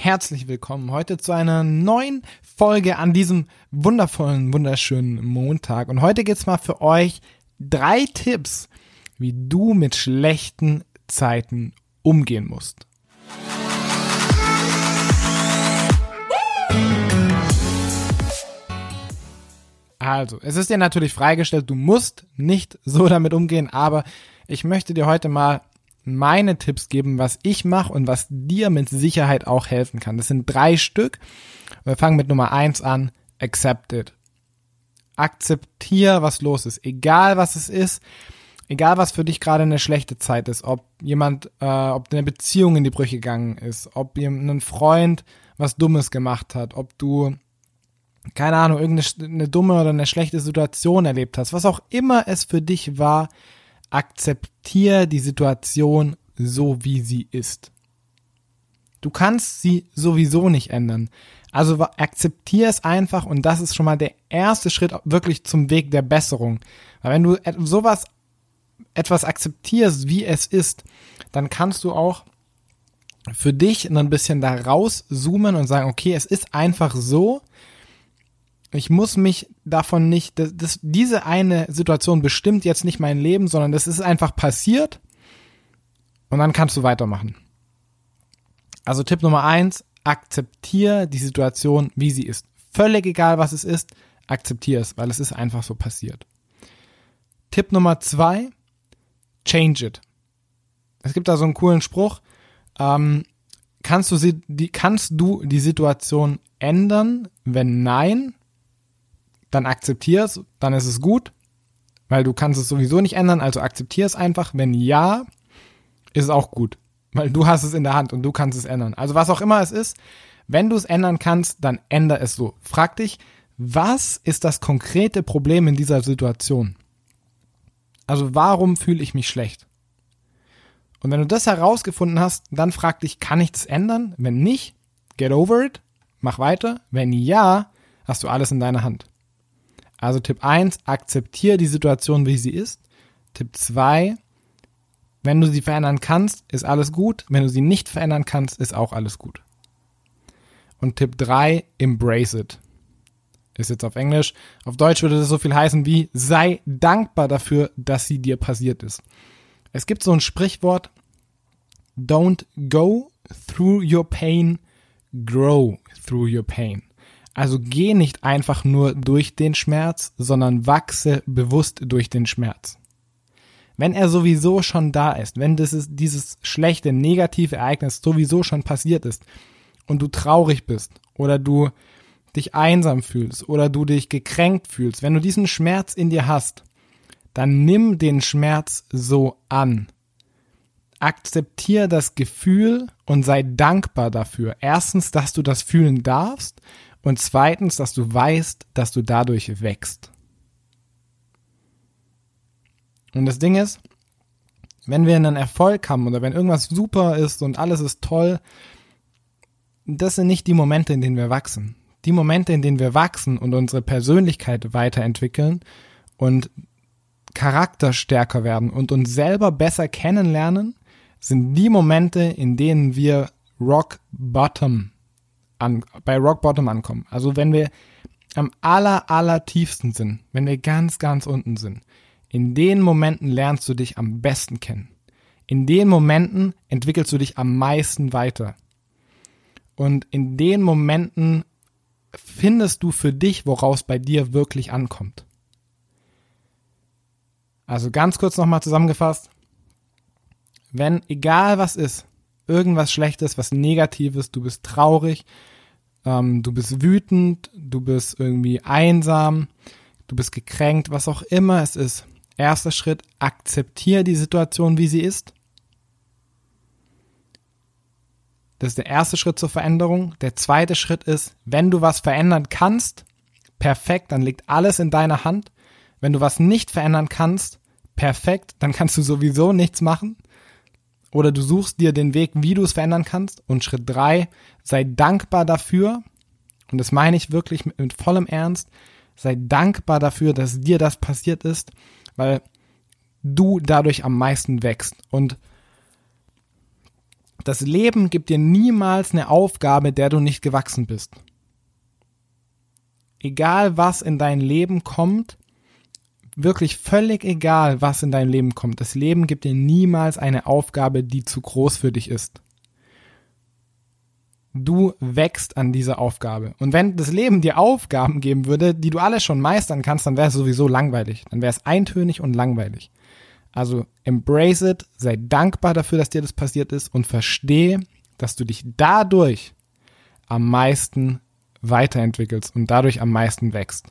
herzlich willkommen heute zu einer neuen Folge an diesem wundervollen, wunderschönen Montag. Und heute geht's mal für euch drei Tipps, wie du mit schlechten Zeiten umgehen musst. Also, es ist dir natürlich freigestellt, du musst nicht so damit umgehen, aber ich möchte dir heute mal meine Tipps geben, was ich mache und was dir mit Sicherheit auch helfen kann. Das sind drei Stück. Wir fangen mit Nummer eins an. Accept it. Akzeptier, was los ist. Egal was es ist. Egal was für dich gerade eine schlechte Zeit ist. Ob jemand, äh, ob eine Beziehung in die Brüche gegangen ist. Ob ein Freund was Dummes gemacht hat. Ob du keine Ahnung, irgendeine dumme oder eine schlechte Situation erlebt hast, was auch immer es für dich war, akzeptier die Situation so, wie sie ist. Du kannst sie sowieso nicht ändern. Also akzeptier es einfach und das ist schon mal der erste Schritt wirklich zum Weg der Besserung. Weil wenn du sowas, etwas akzeptierst, wie es ist, dann kannst du auch für dich ein bisschen da rauszoomen und sagen, okay, es ist einfach so, ich muss mich davon nicht, das, das, diese eine Situation bestimmt jetzt nicht mein Leben, sondern das ist einfach passiert und dann kannst du weitermachen. Also Tipp Nummer eins, akzeptiere die Situation, wie sie ist. Völlig egal, was es ist, akzeptiere es, weil es ist einfach so passiert. Tipp Nummer zwei, change it. Es gibt da so einen coolen Spruch, ähm, kannst du sie, die, kannst du die Situation ändern? Wenn nein, dann akzeptier es, dann ist es gut, weil du kannst es sowieso nicht ändern, also akzeptier es einfach. Wenn ja, ist es auch gut, weil du hast es in der Hand und du kannst es ändern. Also was auch immer es ist, wenn du es ändern kannst, dann änder es so. Frag dich, was ist das konkrete Problem in dieser Situation? Also warum fühle ich mich schlecht? Und wenn du das herausgefunden hast, dann frag dich, kann ich das ändern? Wenn nicht, get over it, mach weiter. Wenn ja, hast du alles in deiner Hand. Also Tipp 1, akzeptiere die Situation, wie sie ist. Tipp 2, wenn du sie verändern kannst, ist alles gut. Wenn du sie nicht verändern kannst, ist auch alles gut. Und Tipp 3, embrace it. Ist jetzt auf Englisch. Auf Deutsch würde das so viel heißen wie, sei dankbar dafür, dass sie dir passiert ist. Es gibt so ein Sprichwort, don't go through your pain, grow through your pain. Also geh nicht einfach nur durch den Schmerz, sondern wachse bewusst durch den Schmerz. Wenn er sowieso schon da ist, wenn ist, dieses schlechte, negative Ereignis sowieso schon passiert ist und du traurig bist oder du dich einsam fühlst oder du dich gekränkt fühlst, wenn du diesen Schmerz in dir hast, dann nimm den Schmerz so an. Akzeptier das Gefühl und sei dankbar dafür. Erstens, dass du das fühlen darfst und zweitens, dass du weißt, dass du dadurch wächst. Und das Ding ist, wenn wir einen Erfolg haben oder wenn irgendwas super ist und alles ist toll, das sind nicht die Momente, in denen wir wachsen. Die Momente, in denen wir wachsen und unsere Persönlichkeit weiterentwickeln und Charakter stärker werden und uns selber besser kennenlernen, sind die Momente, in denen wir Rock Bottom an, bei Rock Bottom ankommen. Also wenn wir am aller, aller tiefsten sind, wenn wir ganz, ganz unten sind, in den Momenten lernst du dich am besten kennen. In den Momenten entwickelst du dich am meisten weiter. Und in den Momenten findest du für dich, woraus bei dir wirklich ankommt. Also ganz kurz nochmal zusammengefasst. Wenn, egal was ist, irgendwas Schlechtes, was Negatives, du bist traurig, ähm, du bist wütend, du bist irgendwie einsam, du bist gekränkt, was auch immer es ist. Erster Schritt, akzeptiere die Situation, wie sie ist. Das ist der erste Schritt zur Veränderung. Der zweite Schritt ist, wenn du was verändern kannst, perfekt, dann liegt alles in deiner Hand. Wenn du was nicht verändern kannst, perfekt, dann kannst du sowieso nichts machen oder du suchst dir den Weg, wie du es verändern kannst. Und Schritt drei, sei dankbar dafür. Und das meine ich wirklich mit, mit vollem Ernst. Sei dankbar dafür, dass dir das passiert ist, weil du dadurch am meisten wächst. Und Das Leben gibt dir niemals eine Aufgabe, der du nicht gewachsen bist. Egal was in dein Leben kommt, wirklich völlig egal, was in dein Leben kommt. Das Leben gibt dir niemals eine Aufgabe, die zu groß für dich ist. Du wächst an dieser Aufgabe. Und wenn das Leben dir Aufgaben geben würde, die du alle schon meistern kannst, dann wäre es sowieso langweilig. Dann wäre es eintönig und langweilig. Also embrace it, sei dankbar dafür, dass dir das passiert ist und verstehe, dass du dich dadurch am meisten weiterentwickelst und dadurch am meisten wächst.